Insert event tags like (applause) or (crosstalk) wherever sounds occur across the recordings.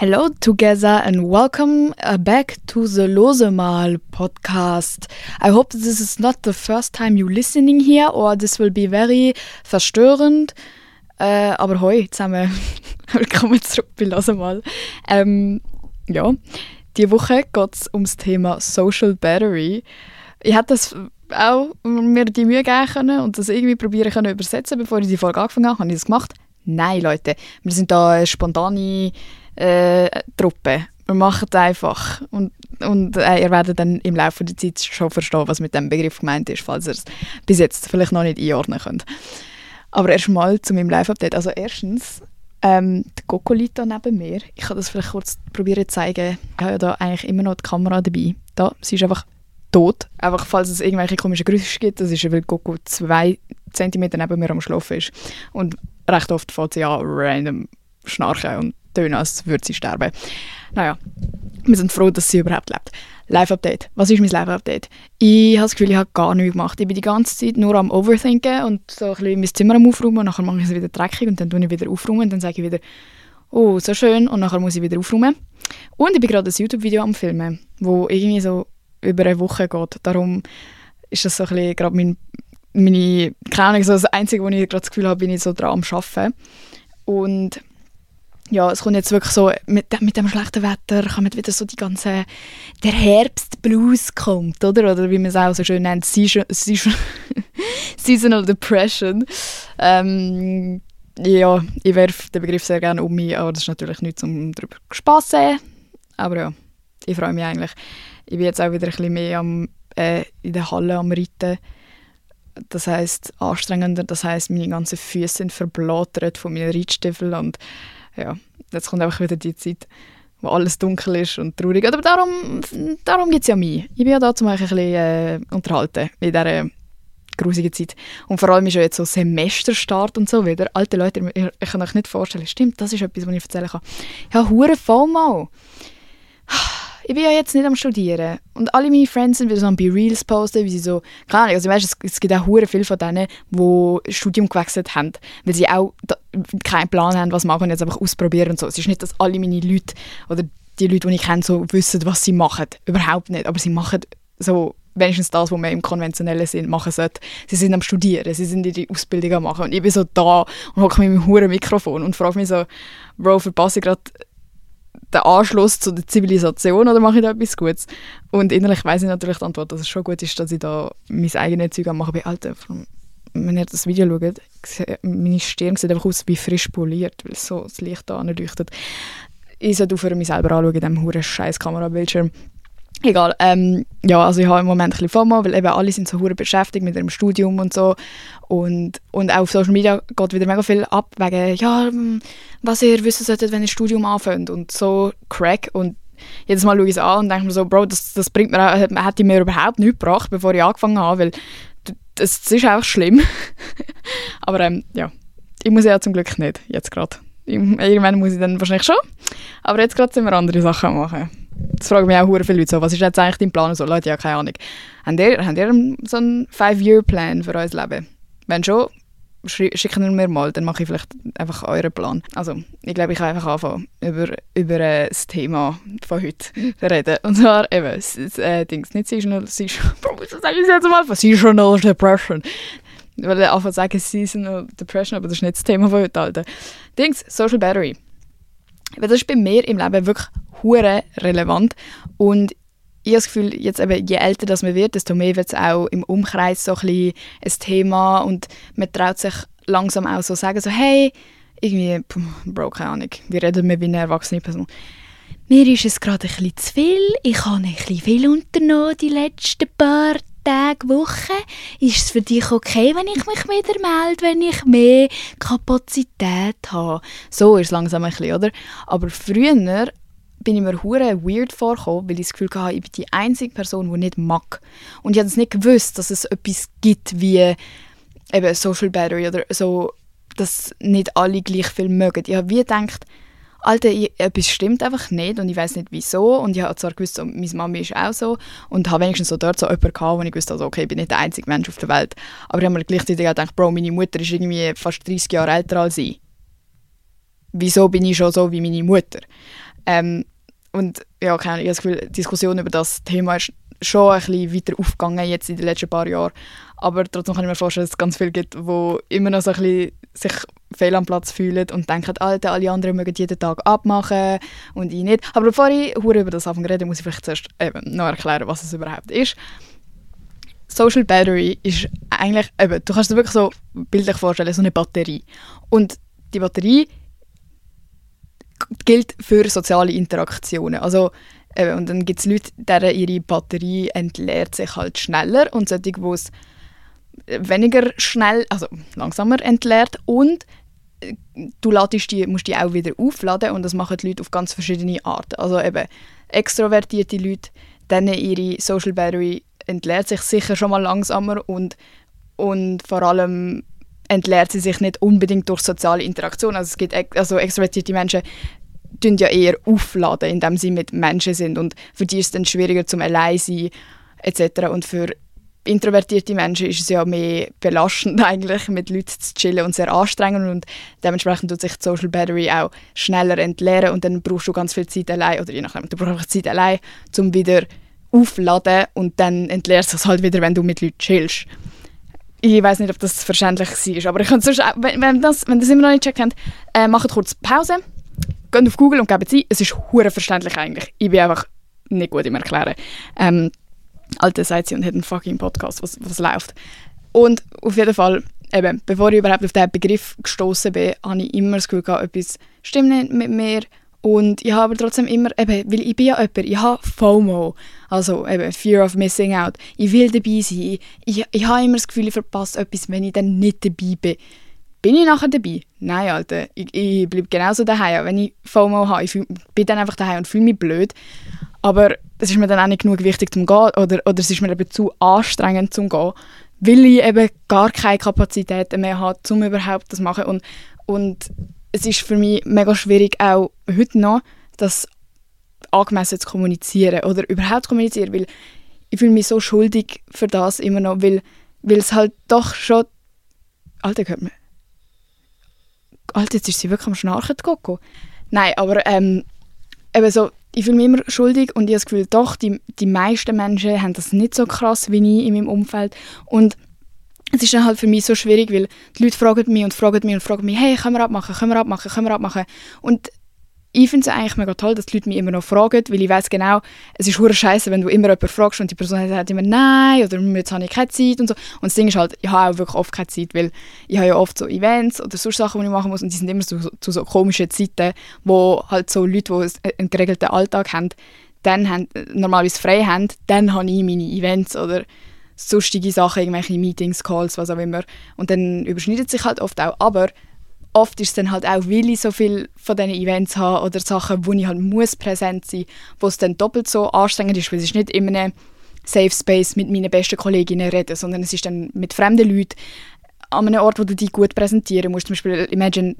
Hello together and welcome uh, back to the Losemal podcast. I hope this is not the first time you listening here or this will be very verstörend. Äh, aber hoi zusammen, (laughs) willkommen zurück bei Losemal. Ähm, ja, diese Woche geht es ums Thema Social Battery. Ich hätte das auch mir die Mühe geben können und das irgendwie probieren können übersetzen, bevor ich die Folge angefangen habe. Habe ich das gemacht? Nein, Leute. Wir sind da eine spontane äh, Truppe. Wir machen es einfach. Und, und äh, ihr werdet dann im Laufe der Zeit schon verstehen, was mit dem Begriff gemeint ist, falls ihr es bis jetzt vielleicht noch nicht einordnen könnt. Aber erstmal zu meinem Live-Update. Also erstens, ähm, die da neben mir. Ich kann das vielleicht kurz probieren zu zeigen. Ich habe ja da eigentlich immer noch die Kamera dabei. Da, sie ist einfach tot. Einfach, falls es irgendwelche komischen Geräusche gibt, das ist, weil Coco zwei Zentimeter neben mir am Schlafen ist. Und recht oft fängt sie an, random schnarchen und tönen, als würde sie sterben. Naja, wir sind froh, dass sie überhaupt lebt. Live-Update. Was ist mein Live-Update? Ich habe das Gefühl, ich habe gar nichts gemacht. Ich bin die ganze Zeit nur am Overthinken und so ein bisschen mein Zimmer am Aufräumen und nachher mache ich es wieder dreckig und dann tue ich wieder aufräumen und dann sage ich wieder, oh, so schön und nachher muss ich wieder aufräumen. Und ich bin gerade ein YouTube-Video am Filmen, wo irgendwie so über eine Woche geht. Darum ist das so ein bisschen gerade mein, meine, keine Ahnung, so das Einzige, wo ich gerade das Gefühl habe, bin ich so dran am Arbeiten. Und ja, es kommt jetzt wirklich so, mit, mit dem schlechten Wetter kommt wieder so die ganze, der Herbstblues kommt, oder? Oder wie man es auch so schön nennt, Season, (laughs) Seasonal Depression. Ähm, ja, ich werfe den Begriff sehr gerne um mich, aber das ist natürlich nichts, um darüber Spass zu Aber ja, ich freue mich eigentlich. Ich bin jetzt auch wieder ein bisschen mehr am, äh, in der Halle am Reiten. Das heißt anstrengender, das heißt meine ganzen Füße sind verblättert von meinen Reitstiefeln und ja, jetzt kommt einfach wieder die Zeit, wo alles dunkel ist und traurig. Aber darum, darum gibt es ja mich. Ich bin ja da, um euch ein bisschen äh, unterhalten in dieser grusigen Zeit. Und vor allem ist ja jetzt so Semesterstart und so wieder. Alte Leute, ich, ich kann euch nicht vorstellen, stimmt, das ist etwas, was ich erzählen kann. Ja, hure FOMO ich bin ja jetzt nicht am Studieren. Und alle meine Friends sind wieder so am Be-Reals posten, wie sie so, keine Ahnung, also weißt, es, gibt auch hure viele von denen, die Studium gewechselt haben, weil sie auch da, keinen Plan haben, was machen und jetzt einfach ausprobieren und so. Es ist nicht, dass alle meine Leute oder die Leute, die ich kenne, so wissen, was sie machen. Überhaupt nicht. Aber sie machen so wenigstens das, was man im konventionellen Sinn machen sollte. Sie sind am Studieren, sie sind in die Ausbildung am machen und ich bin so da und hocke mit meinem hohen Mikrofon und frage mich so, Bro, verpasse ich gerade der Anschluss zu der Zivilisation oder mache ich da etwas Gutes? Und innerlich weiß ich natürlich die Antwort, dass es schon gut ist, dass ich da mein eigenes Zeug mache. Bei Alter, wenn ihr das Video schaut, meine Stirn sieht einfach aus wie frisch poliert, weil so das Licht da leuchtet. Ich sollte aufhören, mich selber anzuschauen in diesem huren scheiß Kamerabildschirm. Egal, ähm, ja, also ich habe im Moment ein bisschen FOMO, weil eben alle sind so hure beschäftigt mit ihrem Studium und so und, und auch auf Social Media geht wieder mega viel ab wegen, ja, hm, was ihr wissen solltet, wenn ihr Studium anfängt und so Crack und jedes Mal schaue ich es an und denke mir so, Bro, das, das bringt mir, hätte mir überhaupt nichts gebracht, bevor ich angefangen habe, weil das, das ist auch schlimm. (laughs) Aber ähm, ja, ich muss ja zum Glück nicht, jetzt gerade. Irgendwann muss ich dann wahrscheinlich schon, aber jetzt gerade sind wir andere Sachen machen. Das fragen mich auch viele Leute so, was ist jetzt eigentlich dein Plan? so, Leute, ja, keine Ahnung. Habt ihr, habt ihr so einen Five-Year-Plan für euer Leben? Wenn schon, schicken wir mir mal, dann mache ich vielleicht einfach euren Plan. Also, ich glaube, ich kann einfach anfangen, über, über äh, das Thema von heute zu reden. Und zwar eben, das, das äh, Dings, nicht Seasonal, Seasonal, (laughs) sage ich jetzt mal, Seasonal Depression. Ich wollte einfach sagen Seasonal Depression, aber das ist nicht das Thema von heute, Alter. Dings, Social Battery. das ist bei mir im Leben wirklich hure relevant und ich habe das Gefühl, jetzt eben, je älter das man wird, desto mehr wird es auch im Umkreis so ein, ein Thema und man traut sich langsam auch so sagen, so hey, irgendwie, Bro, keine Ahnung, wie reden wir wie eine erwachsene Person. Mir ist es gerade ein bisschen zu viel, ich habe ein bisschen viel unternommen die letzten paar Tage, Wochen. Ist es für dich okay, wenn ich mich wieder melde, wenn ich mehr Kapazität habe? So ist es langsam ein bisschen, oder? Aber früher bin ich mir hure weird vorgekommen, weil ich das Gefühl hatte, ich bin die einzige Person, die nicht mag. Und ich habe nicht gewusst, dass es etwas gibt wie eben Social Battery oder so, dass nicht alle gleich viel mögen. Ich habe wie gedacht, Alter, ich, etwas stimmt einfach nicht und ich weiß nicht wieso und ich habe zwar gewusst, so, meine Mami ist auch so und habe wenigstens so dort so jemanden gehabt, wo ich wusste, also, okay, ich bin nicht der einzige Mensch auf der Welt. Aber ich habe mir gleichzeitig auch gedacht, Bro, meine Mutter ist irgendwie fast 30 Jahre älter als ich. Wieso bin ich schon so wie meine Mutter? Ähm, und ja, ich habe das Gefühl, die Diskussion über das Thema ist schon ein bisschen weiter aufgegangen jetzt in den letzten paar Jahren. Aber trotzdem kann ich mir vorstellen, dass es ganz viele gibt, die immer noch so ein bisschen sich fehl am Platz fühlen und denken, Alter, alle anderen mögen jeden Tag abmachen und ich nicht. Aber bevor ich über das anfange reden, muss ich vielleicht zuerst eben noch erklären, was es überhaupt ist. Social Battery ist eigentlich, eben, du kannst dir wirklich so bildlich vorstellen, so eine Batterie. Und die Batterie gilt für soziale Interaktionen. Also, eben, und dann gibt es Leute, deren ihre Batterie entleert sich halt schneller und solche, die es weniger schnell, also langsamer entleert und äh, du ladest die, musst die auch wieder aufladen und das machen die Leute auf ganz verschiedene Arten. Also eben extrovertierte Leute, denen ihre Social Battery entleert sich sicher schon mal langsamer und, und vor allem entleert sie sich nicht unbedingt durch soziale Interaktion. Also es gibt also extrovertierte Menschen tun ja eher aufladen, indem sie mit Menschen sind und für die ist es dann schwieriger zum allein sein etc. Und für introvertierte Menschen ist es ja mehr belastend (laughs) eigentlich, mit Leuten zu chillen und sehr anstrengend und dementsprechend tut sich die Social Battery auch schneller entleeren und dann brauchst du ganz viel Zeit allein oder je nachdem, du brauchst Zeit allein, um wieder aufladen und dann entleerst du es halt wieder, wenn du mit Leuten chillst. Ich weiß nicht, ob das verständlich war, aber ich kann sonst, wenn, wenn, das, wenn das immer noch nicht gecheckt habt, äh, macht kurz Pause, geht auf Google und gebt es ein. Es ist hure verständlich eigentlich. Ich bin einfach nicht gut im Erklären. Ähm, Alte sagt sie und hat einen fucking Podcast, was, was läuft. Und auf jeden Fall, eben, bevor ich überhaupt auf diesen Begriff gestoßen bin, habe ich immer das Gefühl gehabt, etwas stimmt nicht mit mir. Und ich habe trotzdem immer, eben, weil ich bin ja jemand, ich habe FOMO, also eben Fear of Missing Out. Ich will dabei sein. Ich, ich habe immer das Gefühl, ich verpasse etwas, wenn ich dann nicht dabei bin. Bin ich nachher dabei? Nein, Alter. Ich, ich bleibe genauso daheim. Wenn ich FOMO habe, ich fühl, bin dann einfach daheim und fühle mich blöd. Aber es ist mir dann auch nicht genug wichtig zum Gehen oder, oder es ist mir eben zu anstrengend zum Gehen, weil ich eben gar keine Kapazitäten mehr habe, um überhaupt das zu machen. Und, und es ist für mich mega schwierig, auch heute noch, das angemessen zu kommunizieren oder überhaupt zu kommunizieren, weil ich fühle mich so schuldig für das immer noch, weil, weil es halt doch schon... Alter, hört man... Alter, jetzt ist sie wirklich am Schnarchen, Coco. Nein, aber ähm, eben so, ich fühle mich immer schuldig und ich habe das Gefühl, doch, die, die meisten Menschen haben das nicht so krass wie ich in meinem Umfeld. Und es ist dann halt für mich so schwierig, weil die Leute fragen mich und fragen mich und fragen mich, hey, können wir abmachen, können wir abmachen, können wir abmachen. Und ich finde es eigentlich mega toll, dass die Leute mich immer noch fragen, weil ich weiß genau, es ist hure scheiße, wenn du immer jemanden fragst und die Person sagt immer nein oder jetzt habe ich keine Zeit und so. Und das Ding ist halt, ich habe auch wirklich oft keine Zeit, weil ich habe ja oft so Events oder so Sachen, die ich machen muss und die sind immer zu, zu so komischen Zeiten, wo halt so Leute, die einen geregelten Alltag haben, dann haben, normalerweise frei haben, dann habe ich meine Events oder sonstige Sachen, irgendwelche Meetings, Calls, was auch immer. Und dann überschneidet sich halt oft auch. Aber oft ist es dann halt auch, weil ich so viel von diesen Events habe oder Sachen, wo ich halt muss präsent sein wo es dann doppelt so anstrengend ist, weil es ist nicht immer ein Safe Space mit meinen besten Kolleginnen reden, sondern es ist dann mit fremden Leuten an einem Ort, wo du dich gut präsentieren musst. Zum Beispiel, imagine,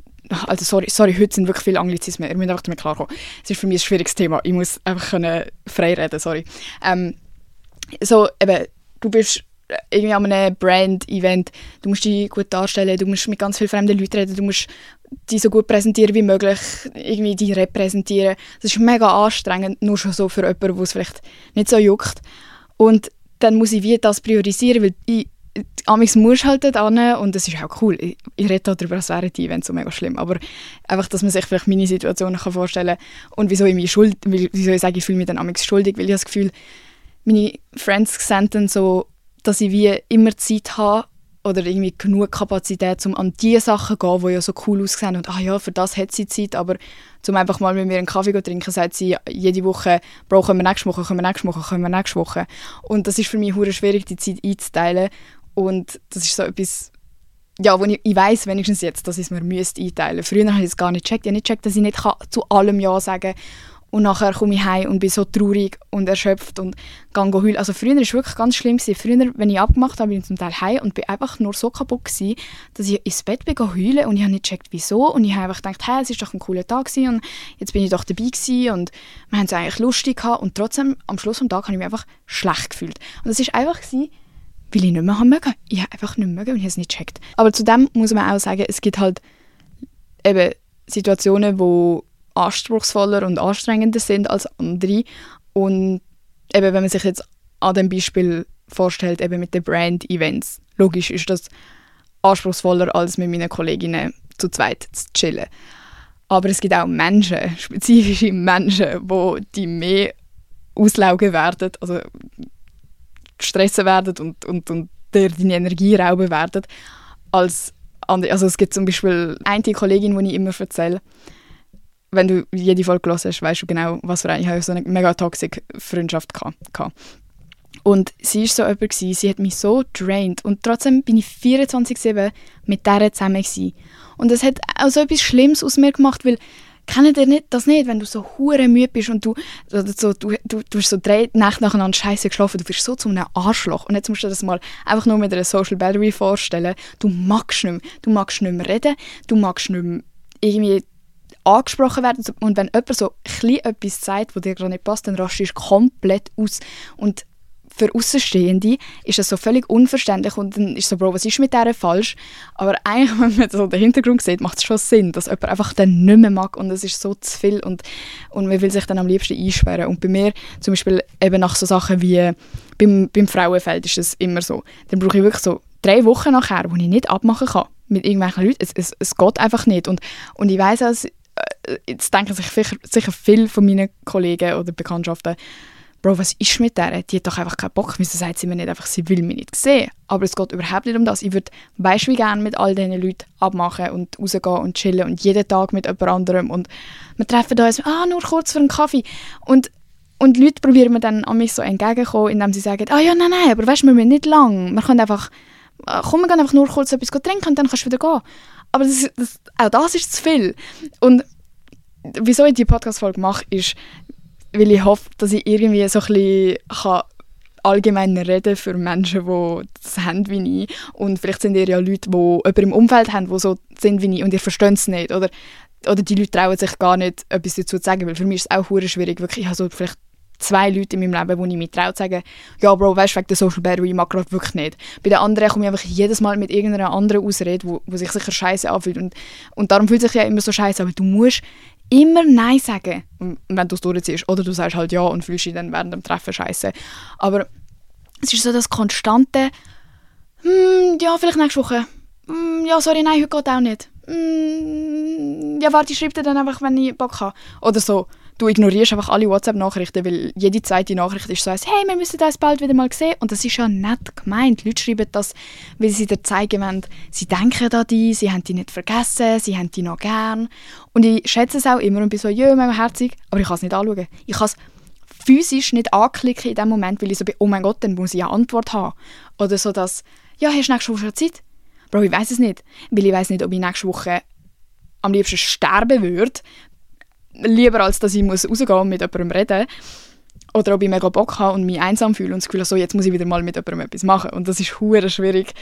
also sorry, sorry heute sind wirklich viele Anglizismen, ihr müsst einfach damit klarkommen. Es ist für mich ein schwieriges Thema, ich muss einfach können frei reden, sorry. Ähm, so, eben, du bist irgendwie an einem Brand-Event, du musst dich gut darstellen, du musst mit ganz vielen fremden Leuten reden, du musst dich so gut präsentieren wie möglich, irgendwie dich repräsentieren. Das ist mega anstrengend, nur schon so für jemanden, wo es vielleicht nicht so juckt. Und dann muss ich wie das priorisieren, weil ich Amix muss halt dort hin und das ist auch cool. Ich, ich rede darüber, als wären die Events so mega schlimm, aber einfach, dass man sich vielleicht meine Situation vorstellen kann und wieso ich mich schuld, wieso ich sage, ich fühle mich dann Amix schuldig, weil ich das Gefühl, meine Friends sehen dann so dass ich wie immer Zeit habe oder irgendwie genug Kapazität, um an die Sachen zu gehen, die ja so cool aussehen und ah ja, für das hat sie Zeit, aber zum einfach mal mit mir einen Kaffee zu trinken, sagt sie jede Woche, brauchen wir nächste Woche, können wir nächste Woche, können wir nächste Woche. Und das ist für mich hure schwierig, die Zeit einzuteilen und das ist so etwas, ja, wo ich, ich weiß wenigstens jetzt, dass ich es mir müsste einteilen. Früher habe ich es gar nicht gecheckt. Ich habe nicht gecheckt, dass ich nicht zu allem Ja sagen kann und nachher komme ich heim und bin so traurig und erschöpft und gehe heulen. Also früher war es wirklich ganz schlimm. Gewesen. Früher, wenn ich abgemacht habe, bin ich zum Teil heim und bin einfach nur so kaputt gewesen, dass ich ins Bett bin heulen und ich habe nicht gecheckt, wieso. Und ich habe einfach gedacht, hey, es war doch ein cooler Tag gewesen und jetzt bin ich doch dabei gewesen und wir haben es eigentlich lustig gehabt. Und trotzdem, am Schluss des Tages habe ich mich einfach schlecht gefühlt. Und das war einfach, gewesen, weil ich nicht mehr haben mögen. Ich habe einfach nicht mehr mögen und ich habe es nicht gecheckt. Aber zudem muss man auch sagen, es gibt halt eben Situationen, wo anspruchsvoller und anstrengender sind als andere. Und eben, wenn man sich jetzt an dem Beispiel vorstellt, eben mit den Brand-Events, logisch ist das anspruchsvoller, als mit meinen Kolleginnen zu zweit zu chillen. Aber es gibt auch Menschen, (laughs) spezifische Menschen, wo die mehr auslaugen werden, also stressen werden und, und, und dir deine Energie rauben werden, als andere. Also es gibt zum Beispiel eine Kollegin, die ich immer erzähle, wenn du jede Folge hast, weißt du genau, was für eine, ich habe so eine mega toxische Freundschaft gehabt. Und sie war so jemand, sie hat mich so drained und trotzdem bin ich 24-7 mit der zusammen gewesen. Und es hat auch so etwas Schlimmes aus mir gemacht, weil kennt ihr nicht, das nicht, wenn du so hure müde bist und du, so, du, du, du hast so drei Nächte nacheinander scheiße geschlafen, du wirst so zu einem Arschloch. Und jetzt musst du dir das mal einfach nur mit einer Social Battery vorstellen. Du magst nicht mehr, du magst nicht mehr reden, du magst nicht mehr irgendwie angesprochen werden und wenn jemand so etwas sagt, was dir gerade nicht passt, dann rastest du komplett aus. Und für Außenstehende ist das so völlig unverständlich und dann ist so, Bro, was ist mit der falsch? Aber eigentlich, (laughs) wenn man so den Hintergrund sieht, macht es schon Sinn, dass jemand einfach den nicht mehr mag und es ist so zu viel und, und man will sich dann am liebsten einsperren. Und bei mir zum Beispiel eben nach so Sachen wie beim, beim Frauenfeld ist es immer so. Dann brauche ich wirklich so drei Wochen nachher, wo ich nicht abmachen kann mit irgendwelchen Leuten. Es, es, es geht einfach nicht. Und, und ich weiß, jetzt denken sich sicher, sicher viele von meinen Kollegen oder Bekanntschaften, Bro, was ist mit der? Die hat doch einfach keinen Bock. Wieso sagt sie mir nicht einfach, sie will mich nicht sehen? Aber es geht überhaupt nicht um das. Ich würde, weißt wie gerne mit all diesen Leuten abmachen und rausgehen und chillen und jeden Tag mit jemand anderem und wir treffen uns, ah, nur kurz für einen Kaffee. Und, und Leute probieren mir dann an mich so entgegenkommen, indem sie sagen, ah ja, nein, nein, aber weißt wir müssen nicht lang. Wir können einfach, äh, komm, wir gehen einfach nur kurz etwas trinken und dann kannst du wieder gehen. Aber das, das, auch das ist zu viel. Und wieso ich die Podcast-Folge mache, ist, weil ich hoffe, dass ich irgendwie so ein bisschen kann allgemein reden für Menschen, die das haben wie ich. Und vielleicht sind ihr ja Leute, die jemanden im Umfeld haben, die so sind wie ich und ihr versteht es nicht. Oder, oder die Leute trauen sich gar nicht, etwas dazu zu sagen, weil für mich ist es auch schwierig. Wirklich, ich habe so vielleicht zwei Leute in meinem Leben, wo ich mich traue zu sagen, ja Bro, weißt du, wegen der Social Battery, ich mag gerade wirklich nicht. Bei den anderen komme ich einfach jedes Mal mit irgendeiner anderen Ausrede, wo, wo sich sicher scheiße anfühlt. Und, und darum fühlt sich ja immer so scheiße aber du musst immer Nein sagen, wenn du es durchziehst. Oder du sagst halt Ja und fühlst dich dann während dem Treffen scheiße. Aber es ist so das konstante, hm, ja, vielleicht nächste Woche. Hm, ja, sorry, nein, heute geht auch nicht. Hm, ja, warte, ich schreibe dir dann einfach, wenn ich Bock habe. Oder so du ignorierst einfach alle WhatsApp-Nachrichten, weil jede zweite Nachricht ist so, als, hey, wir müssen das bald wieder mal sehen. Und das ist ja nett gemeint. Die Leute schreiben das, weil sie dir zeigen wollen, sie denken an dich, sie haben dich nicht vergessen, sie haben dich noch gern. Und ich schätze es auch immer und bin so, ja, mein herzig, aber ich kann es nicht anschauen. Ich kann es physisch nicht anklicken in dem Moment, weil ich so bin, oh mein Gott, dann muss ich eine Antwort haben. Oder so, dass, ja, hast du nächste Woche Zeit? Bro, ich weiß es nicht. Weil ich weiß nicht, ob ich nächste Woche am liebsten sterben würde, lieber als dass ich muss rausgehen und mit jemandem reden oder ob ich mega Bock habe und mich einsam fühle und das Gefühl habe, so, jetzt muss ich wieder mal mit jemandem etwas machen. Und das ist hure schwierig,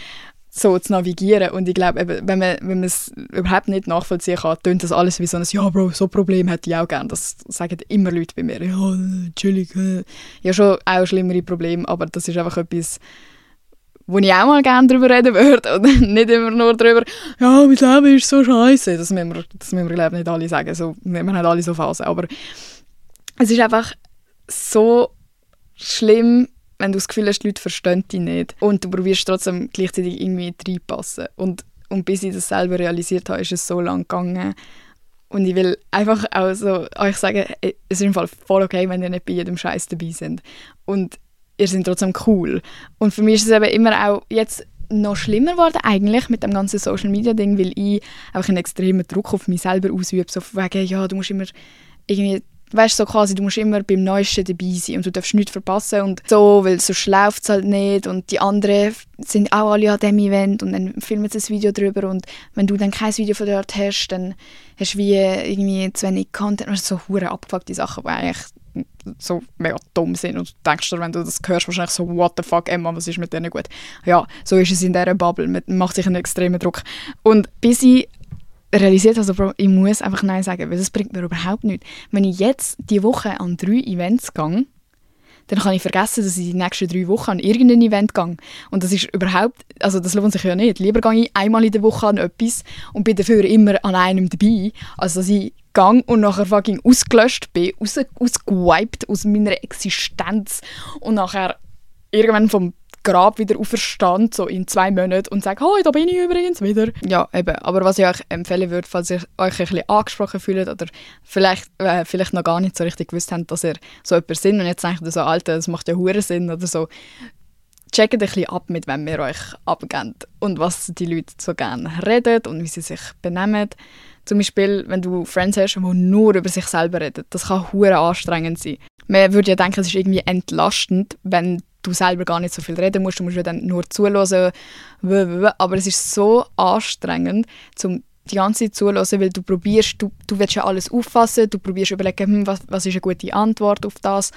so zu navigieren. Und ich glaube, wenn man, wenn man es überhaupt nicht nachvollziehen kann, tönt das alles wie so ein «Ja, Bro, so ein Problem hätte ich auch gerne». Das sagen immer Leute bei mir. «Ja, chillig». Ja, schon auch schlimmere Probleme, aber das ist einfach etwas, wo ich auch mal gerne darüber reden würde und (laughs) nicht immer nur darüber, ja, mein Leben ist so scheiße. Das müssen wir, das müssen wir nicht alle sagen. So, wir haben alle so Phasen. Aber es ist einfach so schlimm, wenn du das Gefühl hast, die Leute verstehen dich nicht. Und du probierst trotzdem gleichzeitig irgendwie reinpassen. Und, und bis ich das selber realisiert habe, ist es so lang gegangen. Und ich will einfach auch so euch sagen, es ist im Fall voll okay, wenn ihr nicht bei jedem Scheiß dabei seid. Und ihr seid trotzdem cool. Und für mich ist es eben immer auch jetzt noch schlimmer geworden eigentlich mit dem ganzen Social Media Ding, weil ich einfach einen extremen Druck auf mich selber ausübe, so wegen, ja, du musst immer irgendwie weißt so quasi, du musst immer beim Neuesten dabei sein und du darfst nichts verpassen und so, weil sonst läuft es halt nicht und die anderen sind auch alle an diesem Event und dann filmen sie ein Video drüber und wenn du dann kein Video von dort hast, dann hast du wie irgendwie zu wenig Content, also so hure abgefuckte Sachen, die eigentlich so mega dumm sind und du denkst dir, wenn du das hörst, wahrscheinlich so, what the fuck, Emma, was ist mit denen gut? Ja, so ist es in dieser Bubble, man macht sich einen extremen Druck. Und bis ich realisiert habe, also, ich muss einfach Nein sagen, weil das bringt mir überhaupt nichts. Wenn ich jetzt die Woche an drei Events gehe, dann kann ich vergessen, dass ich die nächsten drei Wochen an irgendein Event gehe. Und das ist überhaupt, also das lohnt sich ja nicht. Lieber gehe ich einmal in der Woche an etwas und bin dafür immer an einem dabei, als dass ich Gang und nachher fucking ausgelöscht bin, raus, ausgewiped aus meiner Existenz und nachher irgendwann vom Grab wieder auferstand, so in zwei Monaten und sage, «Hoi, da bin ich übrigens wieder.» Ja, eben. Aber was ich euch empfehlen würde, falls ihr euch ein bisschen angesprochen fühlt oder vielleicht, äh, vielleicht noch gar nicht so richtig gewusst habt, dass ihr so jemand sind und jetzt denkt ihr so, «Alter, das macht ja hure Sinn» oder so, checkt ein bisschen ab, mit wem ihr euch abgebt und was die Leute so gerne reden und wie sie sich benehmen. Zum Beispiel, wenn du Friends hast, die nur über sich selber reden. Das kann hure anstrengend sein. Man würde ja denken, es ist irgendwie entlastend, wenn du selber gar nicht so viel reden musst, du musst ja dann nur zuhören, aber es ist so anstrengend, zum die ganze Zeit zuhören, weil du probierst, du, du willst ja alles auffassen, du probierst überlegen, hm, was, was ist eine gute Antwort auf das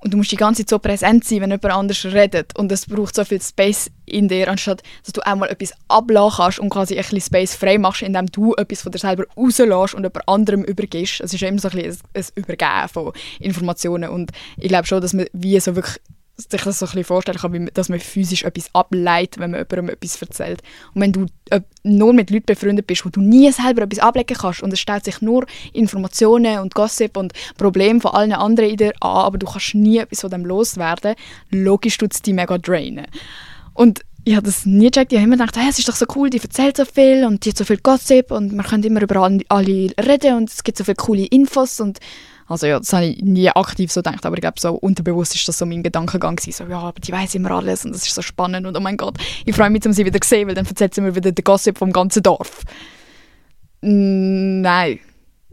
und du musst die ganze Zeit so präsent sein, wenn jemand anders redet und es braucht so viel Space in dir, anstatt dass du einmal etwas ablachen kannst und quasi ein bisschen Space frei machst, indem du etwas von dir selber rauslässt und jemand anderem übergibst. Es ist ja immer so ein, bisschen ein Übergeben von Informationen und ich glaube schon, dass man wie so wirklich sich das so ein vorstellen kann, dass man physisch etwas ableitet, wenn man jemandem etwas erzählt. Und wenn du nur mit Leuten befreundet bist, wo du nie selber etwas ablegen kannst und es stellt sich nur Informationen und Gossip und Probleme von allen anderen in dir an, aber du kannst nie etwas von dem loswerden, logisch tut es dich mega drainen. Und ich habe das nie gecheckt. Ich habe immer gedacht, hey, es ist doch so cool, die erzählt so viel und die hat so viel Gossip und man kann immer über alle reden und es gibt so viele coole Infos und also ja, das habe ich nie aktiv so gedacht, aber ich glaube, so unterbewusst ist das so mein Gedankengang gewesen, so, ja, aber die weiß immer alles und das ist so spannend und oh mein Gott, ich freue mich, um sie wieder zu sehen, weil dann erzählt sie mir wieder den Gossip vom ganzen Dorf. Nein,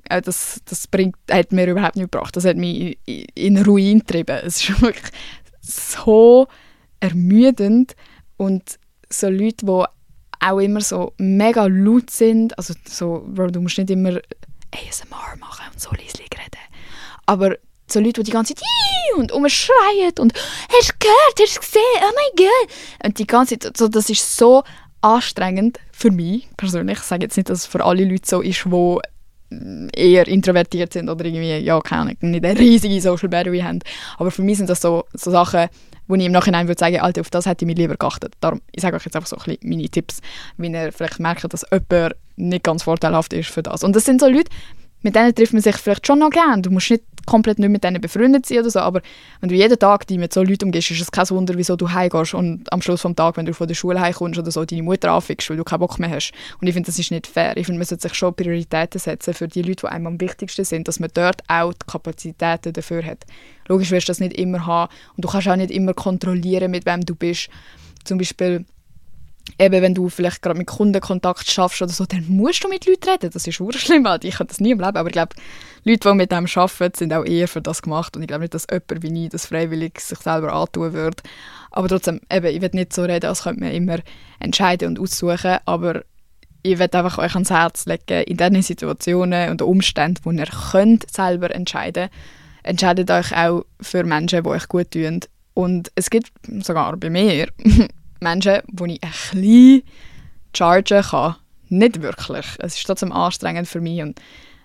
äh, das, das bringt, hat mir überhaupt nicht gebracht. Das hat mich in, in Ruin getrieben. Es ist (laughs) wirklich so ermüdend und so Leute, die auch immer so mega laut sind, also so, du musst nicht immer ASMR machen und so leislich reden. Aber so Leute, die die ganze Zeit und umschreien und «Hast du gehört? Hast du gesehen? Oh mein Gott!» Und die ganze Zeit, so, das ist so anstrengend für mich persönlich. Ich sage jetzt nicht, dass es für alle Leute so ist, die mm, eher introvertiert sind oder irgendwie, ja, keine Ahnung, nicht eine riesige Social Battery haben. Aber für mich sind das so, so Sachen, wo ich im Nachhinein würde sagen, Alter, auf das hätte ich mich lieber geachtet. Darum, ich sage euch jetzt einfach so ein bisschen meine Tipps, wie ihr vielleicht merkt, dass jemand nicht ganz vorteilhaft ist für das. Und das sind so Leute, mit denen trifft man sich vielleicht schon noch gerne. Du musst nicht komplett nicht mit denen befreundet sein oder so, aber wenn du jeden Tag die mit so Leuten umgehst, ist es kein Wunder, wieso du heimgehst und am Schluss des Tages, wenn du von der Schule heimkommst oder so, deine Mutter anfickst, weil du keinen Bock mehr hast. Und ich finde, das ist nicht fair. Ich finde, man sollte sich schon Prioritäten setzen für die Leute, die einem am wichtigsten sind, dass man dort auch die Kapazitäten dafür hat. Logisch wirst du das nicht immer haben und du kannst auch nicht immer kontrollieren, mit wem du bist. Zum Beispiel eben wenn du vielleicht gerade mit Kunden Kontakt schaffst oder so, dann musst du mit Leuten reden. Das ist schlimm, weil ich kann das nie im Leben. Aber ich glaube, Leute, die mit dem arbeiten, sind auch eher für das gemacht. Und ich glaube nicht, dass jemand wie ich das freiwillig sich selber antun würde. Aber trotzdem, eben, ich will nicht so reden, als könnte man immer entscheiden und aussuchen. Aber ich will einfach euch ans Herz legen, in diesen Situationen und Umständen, wo ihr könnt selber entscheiden entscheidet euch auch für Menschen, die euch gut tun. Und es gibt sogar bei mir Menschen, die ich ein bisschen chargen kann. Nicht wirklich. Es ist trotzdem anstrengend für mich. Und,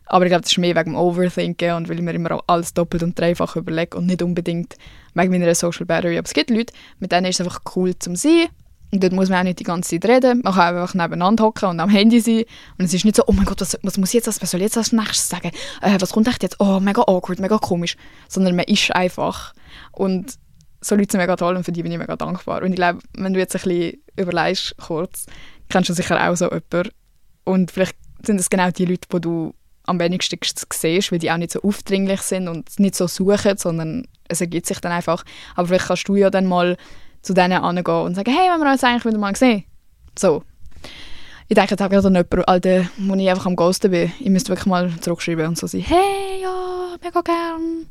aber ich glaube, das ist mehr wegen dem Overthinken und weil ich mir immer alles doppelt und dreifach überlege und nicht unbedingt wegen meiner Social Battery. Aber es gibt Leute, mit denen ist es einfach cool zum sein. Und dort muss man auch nicht die ganze Zeit reden. Man kann einfach nebeneinander hocken und am Handy sein. Und es ist nicht so, oh mein Gott, was, was muss jetzt, was soll jetzt als nächstes sagen? Äh, was kommt echt jetzt? Oh, mega awkward, mega komisch. Sondern man ist einfach. Und so Leute sind mega toll und für die bin ich mega dankbar. Und ich glaube, wenn du jetzt ein bisschen überlegst, kurz, kennst du sicher auch so jemanden. Und vielleicht sind es genau die Leute, die du am wenigsten siehst, weil die auch nicht so aufdringlich sind und nicht so suchen, sondern es ergibt sich dann einfach. Aber vielleicht kannst du ja dann mal zu denen angehen und sagen, hey, wenn wir uns eigentlich wieder mal sehen. So. Ich denke jetzt auch gerade an jemanden, Alter, wo ich einfach am Ghosten bin. Ich müsste wirklich mal zurückschreiben und so sagen, hey, ja, mega gern.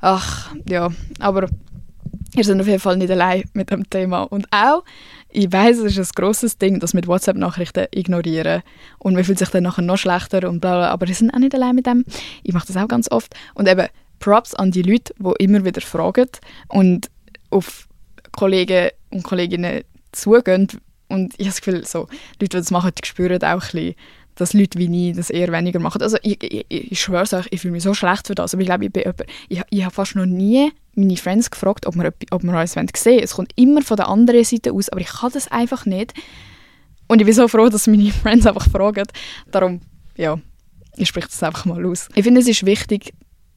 Ach, ja, aber Ihr seid auf jeden Fall nicht allein mit dem Thema. Und auch, ich weiß, es ist ein grosses Ding, das mit WhatsApp-Nachrichten ignorieren. Und man fühlt sich dann nachher noch schlechter und bla, bla aber ihr seid auch nicht allein mit dem. Ich mache das auch ganz oft. Und eben, Props an die Leute, die immer wieder fragen und auf Kollegen und Kolleginnen zugehen. Und ich habe das Gefühl, so, Leute, die das machen, die spüren auch ein bisschen, dass Leute wie ich das eher weniger machen. Also ich, ich, ich schwöre euch, ich fühle mich so schlecht für das. Aber ich glaube, ich, bin jemand, ich, ich habe fast noch nie meine Friends gefragt, ob wir, ob wir uns sehen wollen. Es kommt immer von der anderen Seite aus, aber ich kann das einfach nicht. Und ich bin so froh, dass meine Friends einfach fragen. Darum, ja, ich spreche das einfach mal aus. Ich finde, es ist wichtig,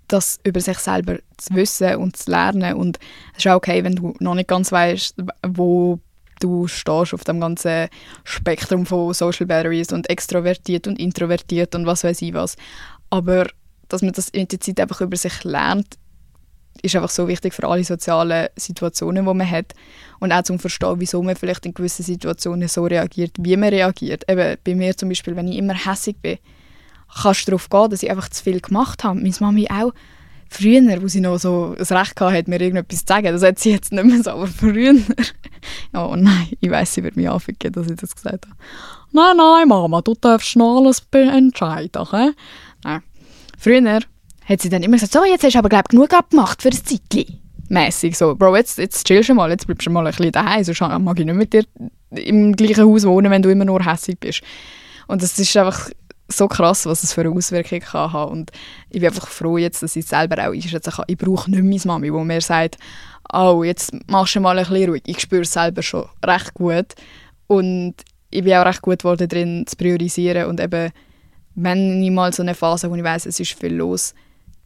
das über sich selber zu wissen und zu lernen und es ist auch okay, wenn du noch nicht ganz weißt, wo du stehst auf dem ganzen Spektrum von Social Batteries und extrovertiert und introvertiert und was weiß ich was. Aber dass man das in der Zeit einfach über sich lernt, ist einfach so wichtig für alle sozialen Situationen, die man hat. Und auch zum Verstehen, wieso man vielleicht in gewissen Situationen so reagiert, wie man reagiert. Eben bei mir zum Beispiel, wenn ich immer hässig bin, kannst du darauf gehen, dass ich einfach zu viel gemacht habe. Meine Mami auch. Früher, wo sie noch so das Recht hatte, mir irgendetwas zu sagen, das hat sie jetzt nicht mehr so, aber früher, (laughs) oh nein, ich weiß, sie wird mich anficken, dass ich das gesagt habe. Nein, nein, Mama, du darfst noch alles entscheiden. He? Nein. Früher hat sie dann immer gesagt, so, jetzt hast du aber glaub, genug abgemacht für ein Zeitchen. Mäßig so, Bro, jetzt, jetzt chillst du mal, jetzt bleibst du mal ein bisschen daheim, sonst mag ich nicht mit dir im gleichen Haus wohnen, wenn du immer nur hässlich bist. Und das ist einfach so krass, was es für eine Auswirkung kann haben und ich bin einfach froh jetzt, dass ich selber auch einschätzen kann. Ich brauche nicht meine Mami, die mir sagt, oh, jetzt machst du mal ein bisschen ruhig. Ich spüre es selber schon recht gut und ich bin auch recht gut geworden darin, zu priorisieren und eben, wenn ich mal so eine Phase, wo ich weiß, es ist viel los,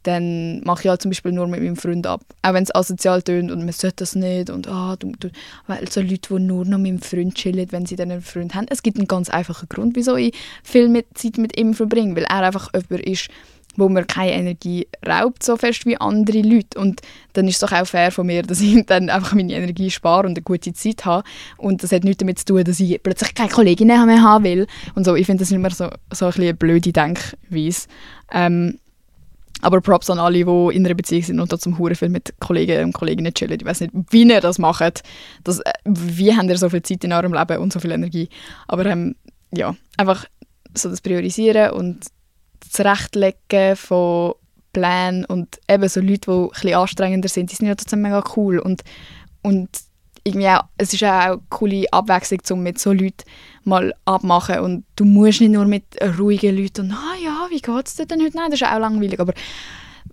dann mache ich halt zum Beispiel nur mit meinem Freund ab. Auch wenn es asozial tönt und man sollte das nicht und ah, du, du, weil so Leute, die nur noch mit dem Freund chillen, wenn sie dann einen Freund haben. Es gibt einen ganz einfachen Grund, wieso ich viel mit Zeit mit ihm verbringe, weil er einfach jemand ist, wo mir keine Energie raubt, so fest wie andere Leute. Und dann ist es doch auch fair von mir, dass ich (laughs) dann einfach meine Energie spare und eine gute Zeit habe. Und das hat nichts damit zu tun, dass ich plötzlich keine Kolleginnen mehr haben will. Und so, ich finde das immer so, so ein eine blöde Denkweise. Ähm, aber Props an alle, die in einer Beziehung sind und da zum Huren viel mit Kollegen und Kolleginnen chillen. Ich weiß nicht, wie ihr das macht. Das, äh, wie habt ihr so viel Zeit in eurem Leben und so viel Energie? Aber ähm, ja, einfach so das Priorisieren und das Zurechtlegen von Plänen und eben so Leute, die ein bisschen anstrengender sind, die sind ja trotzdem mega cool und, und irgendwie auch, es ist auch eine coole Abwechslung, um mit so Leuten mal abmachen und du musst nicht nur mit ruhigen Leuten und «Ah ja, wie geht es dir denn heute?» Nein, das ist auch langweilig, aber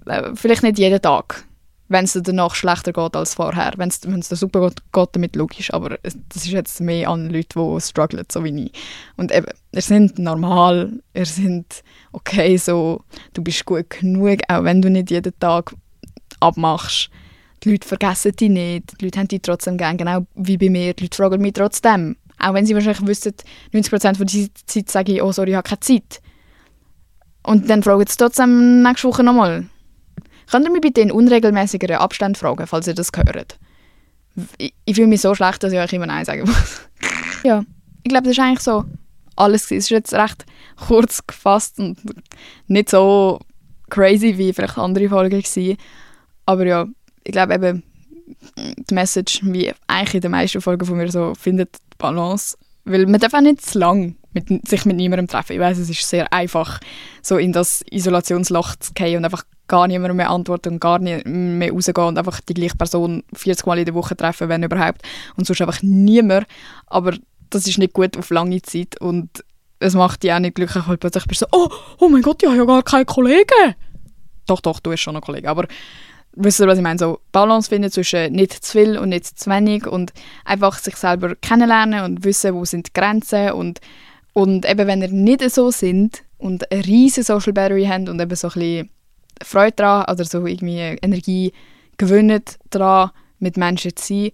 äh, vielleicht nicht jeden Tag, wenn es dir danach schlechter geht als vorher. Wenn es dir super geht, geht damit logisch, aber das ist jetzt mehr an Leute, die strugglen, so wie ich. Und eben, ihr sind normal, ihr sind okay so, du bist gut genug, auch wenn du nicht jeden Tag abmachst die Leute vergessen dich nicht, die Leute haben dich trotzdem gern, genau wie bei mir. Die Leute fragen mich trotzdem. Auch wenn sie wahrscheinlich wissen, 90% von dieser Zeit sage ich, oh sorry, ich habe keine Zeit. Und dann fragen sie trotzdem nächste Woche nochmal. Könnt ihr mich bitte in unregelmäßigeren Abständen fragen, falls ihr das hört? Ich, ich fühle mich so schlecht, dass ich euch immer Nein sagen muss. (laughs) ja, ich glaube, das ist eigentlich so alles. Es ist jetzt recht kurz gefasst und nicht so crazy wie vielleicht andere Folgen waren. Aber ja, ich glaube eben, die Message, wie eigentlich in den meisten Folgen von mir so, findet die Balance. Weil man darf auch nicht zu lang mit, sich mit niemandem treffen. Ich weiß, es ist sehr einfach, so in das Isolationsloch zu gehen und einfach gar niemandem mehr antworten und gar nicht mehr rausgehen und einfach die gleiche Person 40 Mal in der Woche treffen, wenn überhaupt. Und sonst einfach niemand. Aber das ist nicht gut auf lange Zeit und es macht dich auch nicht glücklich, weil plötzlich bist du so, oh, oh mein Gott, ich habe ja gar keine Kollegen. Doch, doch, du hast schon einen Kollegen, aber wisst ihr, was ich meine? So Balance finden zwischen nicht zu viel und nicht zu wenig und einfach sich selber kennenlernen und wissen, wo sind die Grenzen und, und eben, wenn ihr nicht so sind und eine riesige Social Battery habt und eben so ein bisschen Freude daran oder so irgendwie Energie gewinnen daran, mit Menschen zu sein,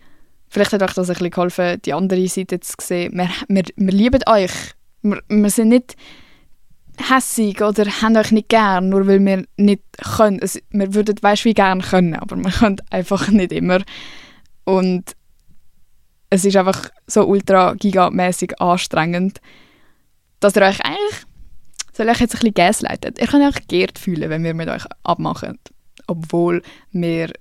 vielleicht hat euch das ein bisschen geholfen, die andere Seite zu sehen. Wir, wir, wir lieben euch. Wir, wir sind nicht hässig oder haben euch nicht gern, nur weil wir nicht können. Also, wir würden weißt wie gern können, aber wir können einfach nicht immer. Und es ist einfach so ultra gigamäßig anstrengend, dass ihr euch eigentlich, soll ich jetzt ein bisschen gaslighten, ihr könnt euch geehrt fühlen, wenn wir mit euch abmachen, obwohl wir ein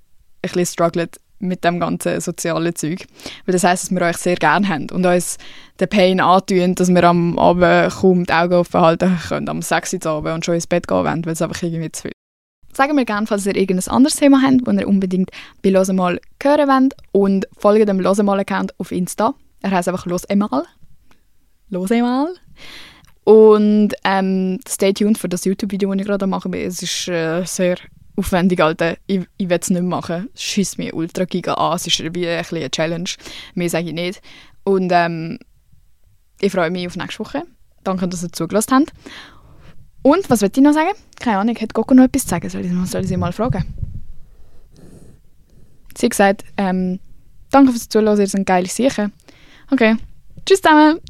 bisschen strugglen mit dem ganzen sozialen Zeug. Weil das heisst, dass wir euch sehr gerne haben und uns den Pain antun, dass wir am Abend kaum die Augen offen halten können, am 6 Uhr Abend und schon ins Bett gehen wollen, weil es einfach irgendwie zu viel. Sagen wir gerne, falls ihr irgendein anderes Thema habt, das ihr unbedingt bei «Los mal» hören wollt und folgt dem «Los mal»-Account auf Insta. Er heißt einfach «Los mal». «Los mal». Und ähm, stay tuned für das YouTube-Video, das ich gerade mache. Es ist äh, sehr aufwendig, Alter. Ich, ich will es nicht machen. Es schießt mich ultra giga an. Es ist wie ein eine Challenge. Mehr sage ich nicht. Und ähm, ich freue mich auf nächste Woche. Danke, dass ihr zugelassen habt. Und, was wollte ich noch sagen? Keine Ahnung, hat Coco noch etwas zu sagen? Soll ich, soll ich sie mal fragen? Sie hat gesagt, ähm, danke fürs Zuhören, ihr seid geile Sicher. Okay, tschüss zusammen!